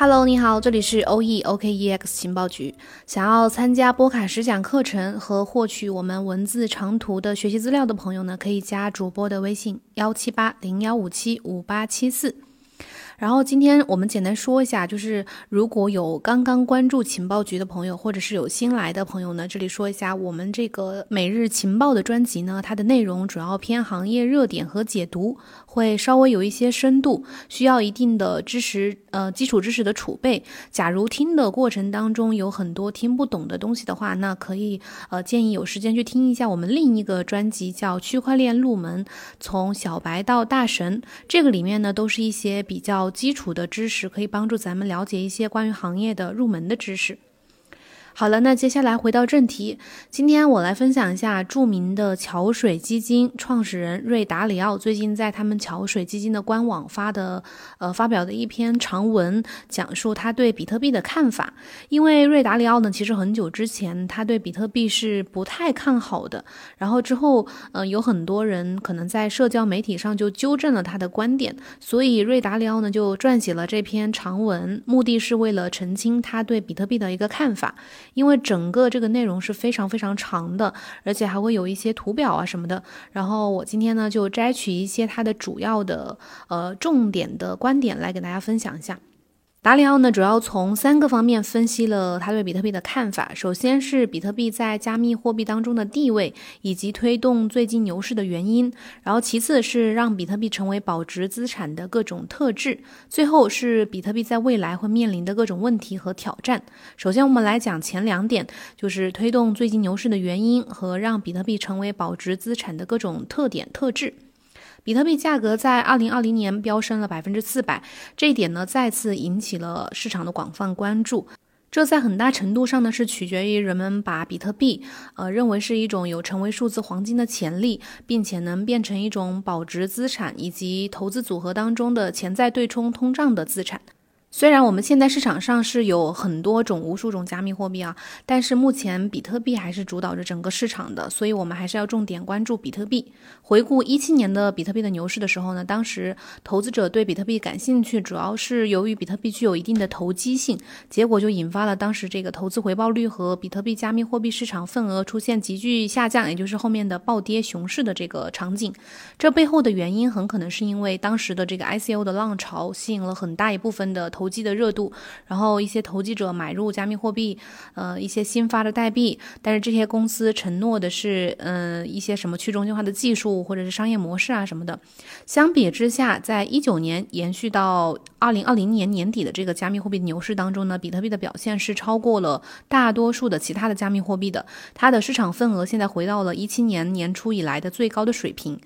Hello，你好，这里是 OE OKEX 情报局。想要参加波卡实讲课程和获取我们文字长图的学习资料的朋友呢，可以加主播的微信幺七八零幺五七五八七四。然后今天我们简单说一下，就是如果有刚刚关注情报局的朋友，或者是有新来的朋友呢，这里说一下，我们这个每日情报的专辑呢，它的内容主要偏行业热点和解读，会稍微有一些深度，需要一定的知识，呃，基础知识的储备。假如听的过程当中有很多听不懂的东西的话，那可以呃建议有时间去听一下我们另一个专辑，叫《区块链入门：从小白到大神》，这个里面呢都是一些比较。基础的知识可以帮助咱们了解一些关于行业的入门的知识。好了，那接下来回到正题。今天我来分享一下著名的桥水基金创始人瑞达里奥最近在他们桥水基金的官网发的呃发表的一篇长文，讲述他对比特币的看法。因为瑞达里奥呢，其实很久之前他对比特币是不太看好的，然后之后呃有很多人可能在社交媒体上就纠正了他的观点，所以瑞达里奥呢就撰写了这篇长文，目的是为了澄清他对比特币的一个看法。因为整个这个内容是非常非常长的，而且还会有一些图表啊什么的。然后我今天呢就摘取一些它的主要的呃重点的观点来给大家分享一下。达里奥呢，主要从三个方面分析了他对比特币的看法。首先是比特币在加密货币当中的地位，以及推动最近牛市的原因。然后其次是让比特币成为保值资产的各种特质。最后是比特币在未来会面临的各种问题和挑战。首先我们来讲前两点，就是推动最近牛市的原因和让比特币成为保值资产的各种特点特质。比特币价格在二零二零年飙升了百分之四百，这一点呢再次引起了市场的广泛关注。这在很大程度上呢是取决于人们把比特币，呃认为是一种有成为数字黄金的潜力，并且能变成一种保值资产以及投资组合当中的潜在对冲通胀的资产。虽然我们现在市场上是有很多种、无数种加密货币啊，但是目前比特币还是主导着整个市场的，所以我们还是要重点关注比特币。回顾一七年的比特币的牛市的时候呢，当时投资者对比特币感兴趣，主要是由于比特币具有一定的投机性，结果就引发了当时这个投资回报率和比特币加密货币市场份额出现急剧下降，也就是后面的暴跌熊市的这个场景。这背后的原因很可能是因为当时的这个 ICO 的浪潮吸引了很大一部分的。投机的热度，然后一些投机者买入加密货币，呃，一些新发的代币，但是这些公司承诺的是，嗯，一些什么去中心化的技术或者是商业模式啊什么的。相比之下，在一九年延续到二零二零年年底的这个加密货币牛市当中呢，比特币的表现是超过了大多数的其他的加密货币的，它的市场份额现在回到了一七年年初以来的最高的水平。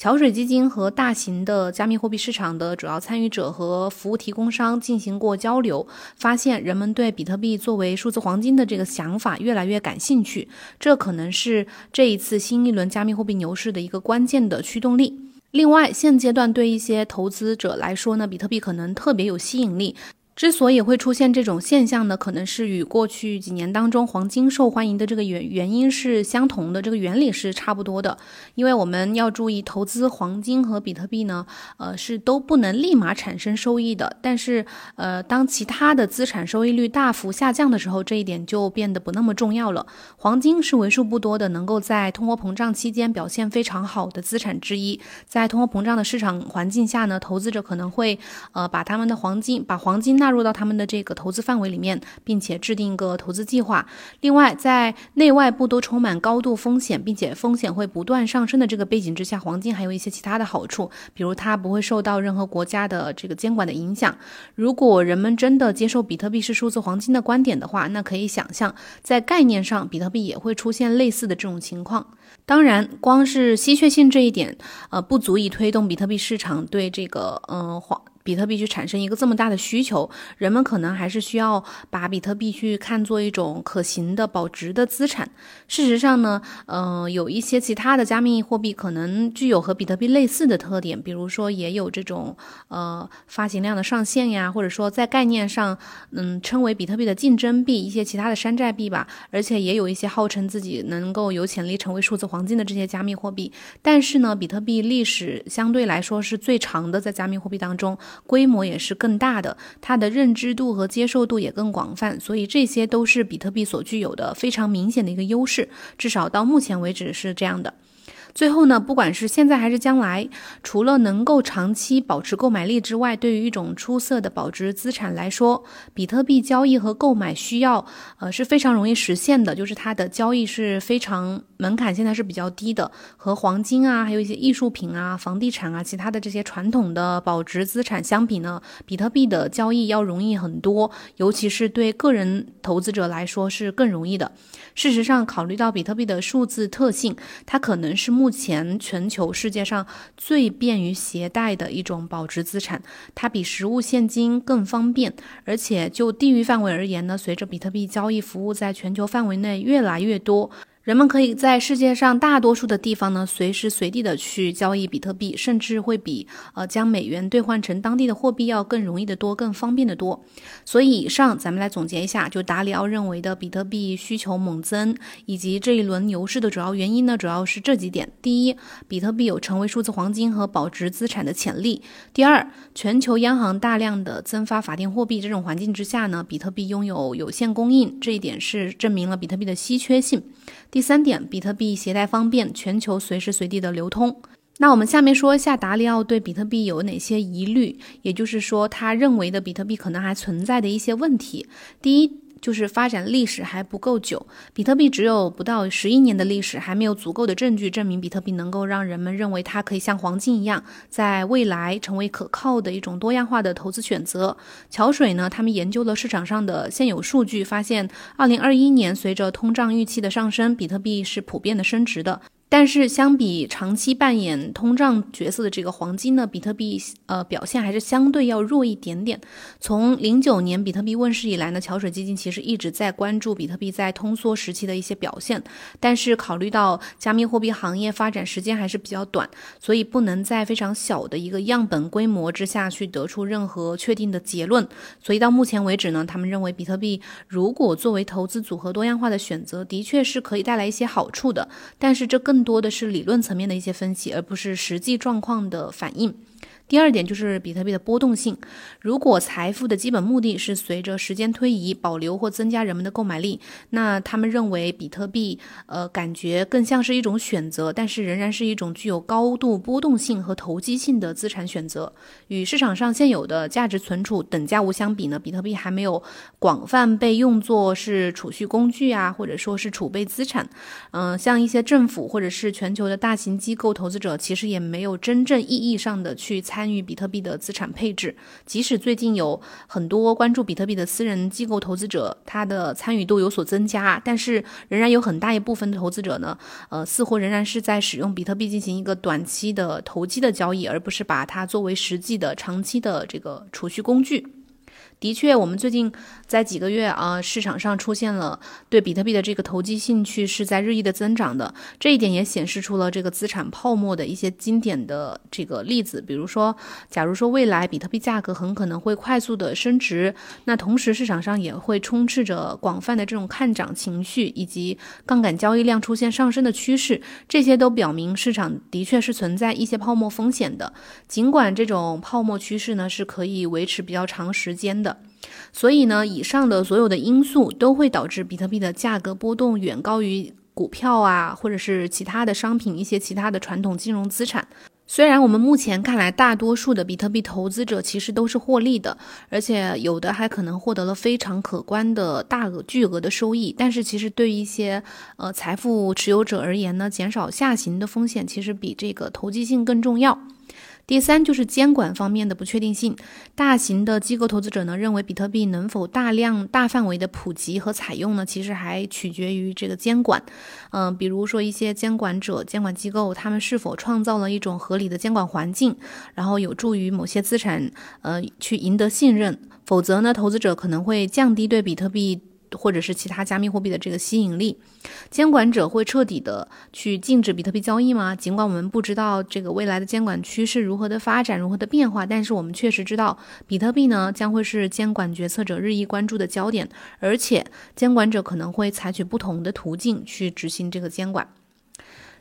桥水基金和大型的加密货币市场的主要参与者和服务提供商进行过交流，发现人们对比特币作为数字黄金的这个想法越来越感兴趣，这可能是这一次新一轮加密货币牛市的一个关键的驱动力。另外，现阶段对一些投资者来说呢，比特币可能特别有吸引力。之所以会出现这种现象呢，可能是与过去几年当中黄金受欢迎的这个原原因是相同的，这个原理是差不多的。因为我们要注意，投资黄金和比特币呢，呃，是都不能立马产生收益的。但是，呃，当其他的资产收益率大幅下降的时候，这一点就变得不那么重要了。黄金是为数不多的能够在通货膨胀期间表现非常好的资产之一。在通货膨胀的市场环境下呢，投资者可能会呃把他们的黄金把黄金纳入到他们的这个投资范围里面，并且制定一个投资计划。另外，在内外部都充满高度风险，并且风险会不断上升的这个背景之下，黄金还有一些其他的好处，比如它不会受到任何国家的这个监管的影响。如果人们真的接受比特币是数字黄金的观点的话，那可以想象，在概念上，比特币也会出现类似的这种情况。当然，光是稀缺性这一点，呃，不足以推动比特币市场对这个，嗯，黄。比特币去产生一个这么大的需求，人们可能还是需要把比特币去看作一种可行的保值的资产。事实上呢，呃，有一些其他的加密货币可能具有和比特币类似的特点，比如说也有这种呃发行量的上限呀，或者说在概念上，嗯，称为比特币的竞争币，一些其他的山寨币吧，而且也有一些号称自己能够有潜力成为数字黄金的这些加密货币。但是呢，比特币历史相对来说是最长的，在加密货币当中，规模也是更大的，它的认知度和接受度也更广泛，所以这些都是比特币所具有的非常明显的一个优势，至少到目前为止是这样的。最后呢，不管是现在还是将来，除了能够长期保持购买力之外，对于一种出色的保值资产来说，比特币交易和购买需要，呃是非常容易实现的，就是它的交易是非常门槛现在是比较低的，和黄金啊，还有一些艺术品啊、房地产啊，其他的这些传统的保值资产相比呢，比特币的交易要容易很多，尤其是对个人投资者来说是更容易的。事实上，考虑到比特币的数字特性，它可能是目前全球世界上最便于携带的一种保值资产。它比实物现金更方便，而且就地域范围而言呢，随着比特币交易服务在全球范围内越来越多。人们可以在世界上大多数的地方呢，随时随地的去交易比特币，甚至会比呃将美元兑换成当地的货币要更容易的多，更方便的多。所以以上咱们来总结一下，就达里奥认为的比特币需求猛增，以及这一轮牛市的主要原因呢，主要是这几点：第一，比特币有成为数字黄金和保值资产的潜力；第二，全球央行大量的增发法定货币这种环境之下呢，比特币拥有有限供应，这一点是证明了比特币的稀缺性。第三点，比特币携带方便，全球随时随地的流通。那我们下面说一下达里奥对比特币有哪些疑虑，也就是说他认为的比特币可能还存在的一些问题。第一。就是发展历史还不够久，比特币只有不到十一年的历史，还没有足够的证据证明比特币能够让人们认为它可以像黄金一样，在未来成为可靠的一种多样化的投资选择。桥水呢，他们研究了市场上的现有数据，发现二零二一年随着通胀预期的上升，比特币是普遍的升值的。但是相比长期扮演通胀角色的这个黄金呢，比特币呃表现还是相对要弱一点点。从零九年比特币问世以来呢，桥水基金其实一直在关注比特币在通缩时期的一些表现。但是考虑到加密货币行业发展时间还是比较短，所以不能在非常小的一个样本规模之下去得出任何确定的结论。所以到目前为止呢，他们认为比特币如果作为投资组合多样化的选择，的确是可以带来一些好处的。但是这更更多的是理论层面的一些分析，而不是实际状况的反应。第二点就是比特币的波动性。如果财富的基本目的是随着时间推移保留或增加人们的购买力，那他们认为比特币，呃，感觉更像是一种选择，但是仍然是一种具有高度波动性和投机性的资产选择。与市场上现有的价值存储等价物相比呢，比特币还没有广泛被用作是储蓄工具啊，或者说是储备资产。嗯，像一些政府或者是全球的大型机构投资者，其实也没有真正意义上的去参。参与比特币的资产配置，即使最近有很多关注比特币的私人机构投资者，他的参与度有所增加，但是仍然有很大一部分的投资者呢，呃，似乎仍然是在使用比特币进行一个短期的投机的交易，而不是把它作为实际的长期的这个储蓄工具。的确，我们最近在几个月啊，市场上出现了对比特币的这个投机兴趣是在日益的增长的。这一点也显示出了这个资产泡沫的一些经典的这个例子。比如说，假如说未来比特币价格很可能会快速的升值，那同时市场上也会充斥着广泛的这种看涨情绪，以及杠杆交易量出现上升的趋势。这些都表明市场的确是存在一些泡沫风险的。尽管这种泡沫趋势呢是可以维持比较长时间的。所以呢，以上的所有的因素都会导致比特币的价格波动远高于股票啊，或者是其他的商品、一些其他的传统金融资产。虽然我们目前看来，大多数的比特币投资者其实都是获利的，而且有的还可能获得了非常可观的大额巨额的收益，但是其实对于一些呃财富持有者而言呢，减少下行的风险其实比这个投机性更重要。第三就是监管方面的不确定性。大型的机构投资者呢认为，比特币能否大量、大范围的普及和采用呢？其实还取决于这个监管。嗯，比如说一些监管者、监管机构，他们是否创造了一种合理的监管环境，然后有助于某些资产呃去赢得信任。否则呢，投资者可能会降低对比特币。或者是其他加密货币的这个吸引力，监管者会彻底的去禁止比特币交易吗？尽管我们不知道这个未来的监管趋势如何的发展、如何的变化，但是我们确实知道，比特币呢将会是监管决策者日益关注的焦点，而且监管者可能会采取不同的途径去执行这个监管。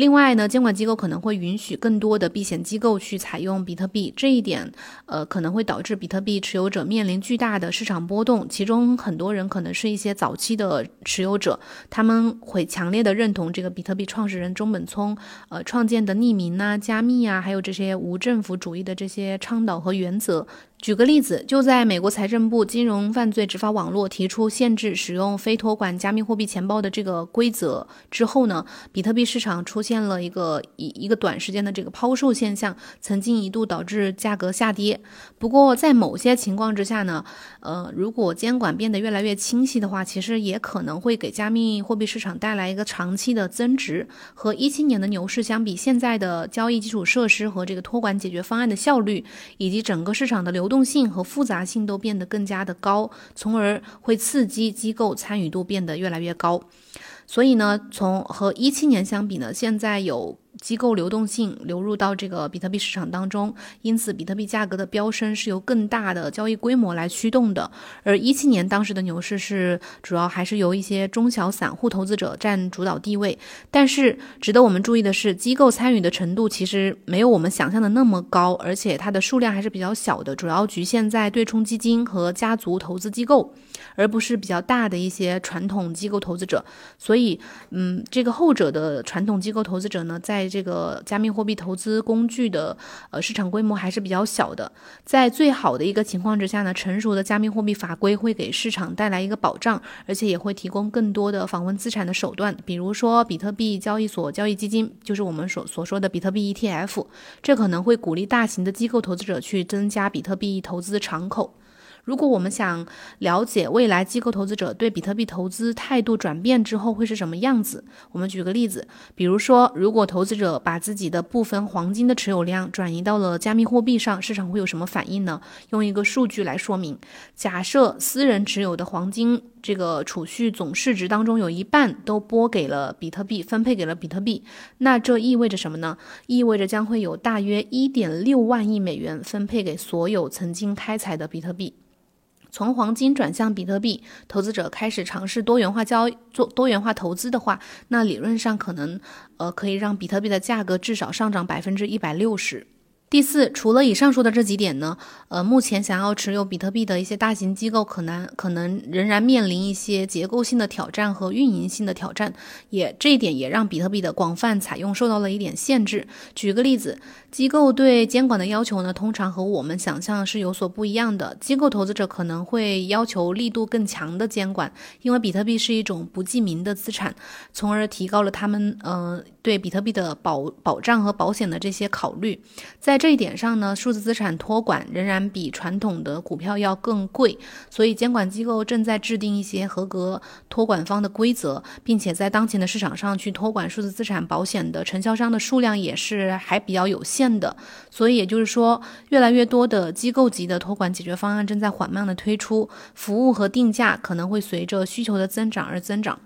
另外呢，监管机构可能会允许更多的避险机构去采用比特币，这一点，呃，可能会导致比特币持有者面临巨大的市场波动。其中很多人可能是一些早期的持有者，他们会强烈的认同这个比特币创始人中本聪，呃，创建的匿名啊、加密啊，还有这些无政府主义的这些倡导和原则。举个例子，就在美国财政部金融犯罪执法网络提出限制使用非托管加密货币钱包的这个规则之后呢，比特币市场出现了一个一一个短时间的这个抛售现象，曾经一度导致价格下跌。不过在某些情况之下呢，呃，如果监管变得越来越清晰的话，其实也可能会给加密货币市场带来一个长期的增值。和一七年的牛市相比，现在的交易基础设施和这个托管解决方案的效率，以及整个市场的流动性和复杂性都变得更加的高，从而会刺激机构参与度变得越来越高。所以呢，从和一七年相比呢，现在有。机构流动性流入到这个比特币市场当中，因此比特币价格的飙升是由更大的交易规模来驱动的。而一七年当时的牛市是主要还是由一些中小散户投资者占主导地位。但是值得我们注意的是，机构参与的程度其实没有我们想象的那么高，而且它的数量还是比较小的，主要局限在对冲基金和家族投资机构，而不是比较大的一些传统机构投资者。所以，嗯，这个后者的传统机构投资者呢，在这个加密货币投资工具的呃市场规模还是比较小的，在最好的一个情况之下呢，成熟的加密货币法规会给市场带来一个保障，而且也会提供更多的访问资产的手段，比如说比特币交易所交易基金，就是我们所所说的比特币 ETF，这可能会鼓励大型的机构投资者去增加比特币投资的敞口。如果我们想了解未来机构投资者对比特币投资态度转变之后会是什么样子，我们举个例子，比如说，如果投资者把自己的部分黄金的持有量转移到了加密货币上，市场会有什么反应呢？用一个数据来说明，假设私人持有的黄金这个储蓄总市值当中有一半都拨给了比特币，分配给了比特币，那这意味着什么呢？意味着将会有大约一点六万亿美元分配给所有曾经开采的比特币。从黄金转向比特币，投资者开始尝试多元化交做多元化投资的话，那理论上可能，呃，可以让比特币的价格至少上涨百分之一百六十。第四，除了以上说的这几点呢，呃，目前想要持有比特币的一些大型机构，可能可能仍然面临一些结构性的挑战和运营性的挑战，也这一点也让比特币的广泛采用受到了一点限制。举个例子，机构对监管的要求呢，通常和我们想象是有所不一样的。机构投资者可能会要求力度更强的监管，因为比特币是一种不记名的资产，从而提高了他们呃对比特币的保保障和保险的这些考虑。在这一点上呢，数字资产托管仍然比传统的股票要更贵，所以监管机构正在制定一些合格托管方的规则，并且在当前的市场上去托管数字资产保险的承销商的数量也是还比较有限的。所以也就是说，越来越多的机构级的托管解决方案正在缓慢的推出，服务和定价可能会随着需求的增长而增长。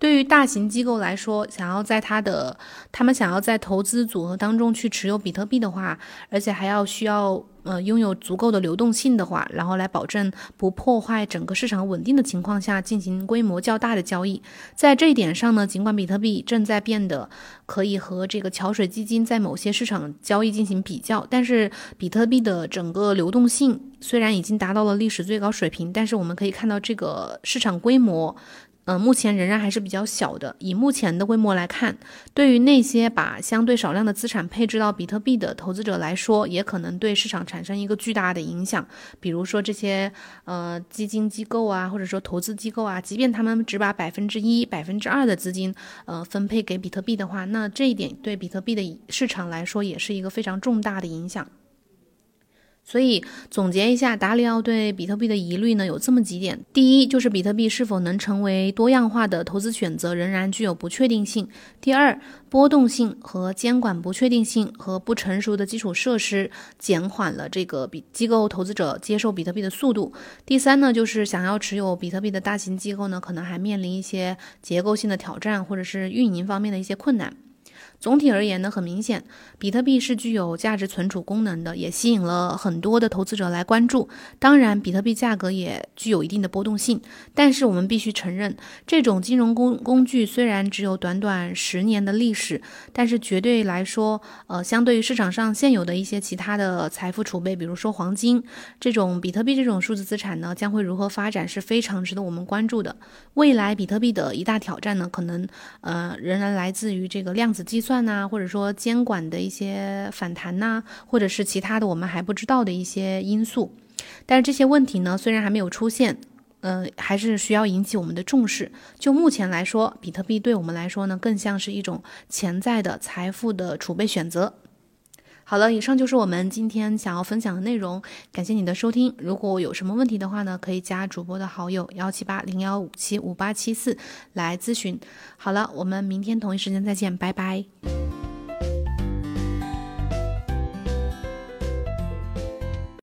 对于大型机构来说，想要在它的他们想要在投资组合当中去持有比特币的话，而且还要需要呃拥有足够的流动性的话，然后来保证不破坏整个市场稳定的情况下进行规模较大的交易。在这一点上呢，尽管比特币正在变得可以和这个桥水基金在某些市场交易进行比较，但是比特币的整个流动性虽然已经达到了历史最高水平，但是我们可以看到这个市场规模。嗯，目前仍然还是比较小的。以目前的规模来看，对于那些把相对少量的资产配置到比特币的投资者来说，也可能对市场产生一个巨大的影响。比如说这些呃基金机构啊，或者说投资机构啊，即便他们只把百分之一、百分之二的资金呃分配给比特币的话，那这一点对比特币的市场来说也是一个非常重大的影响。所以总结一下，达里奥对比特币的疑虑呢有这么几点：第一，就是比特币是否能成为多样化的投资选择，仍然具有不确定性；第二，波动性和监管不确定性和不成熟的基础设施减缓了这个比机构投资者接受比特币的速度；第三呢，就是想要持有比特币的大型机构呢，可能还面临一些结构性的挑战或者是运营方面的一些困难。总体而言呢，很明显，比特币是具有价值存储功能的，也吸引了很多的投资者来关注。当然，比特币价格也具有一定的波动性。但是我们必须承认，这种金融工工具虽然只有短短十年的历史，但是绝对来说，呃，相对于市场上现有的一些其他的财富储备，比如说黄金，这种比特币这种数字资产呢，将会如何发展是非常值得我们关注的。未来比特币的一大挑战呢，可能呃仍然来自于这个量子计算。算呐，或者说监管的一些反弹呐，或者是其他的我们还不知道的一些因素，但是这些问题呢，虽然还没有出现，嗯，还是需要引起我们的重视。就目前来说，比特币对我们来说呢，更像是一种潜在的财富的储备选择。好了，以上就是我们今天想要分享的内容，感谢你的收听。如果有什么问题的话呢，可以加主播的好友幺七八零幺五七五八七四来咨询。好了，我们明天同一时间再见，拜拜。